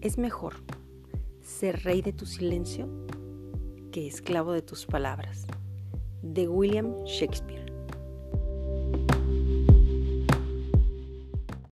Es mejor ser rey de tu silencio que esclavo de tus palabras. De William Shakespeare.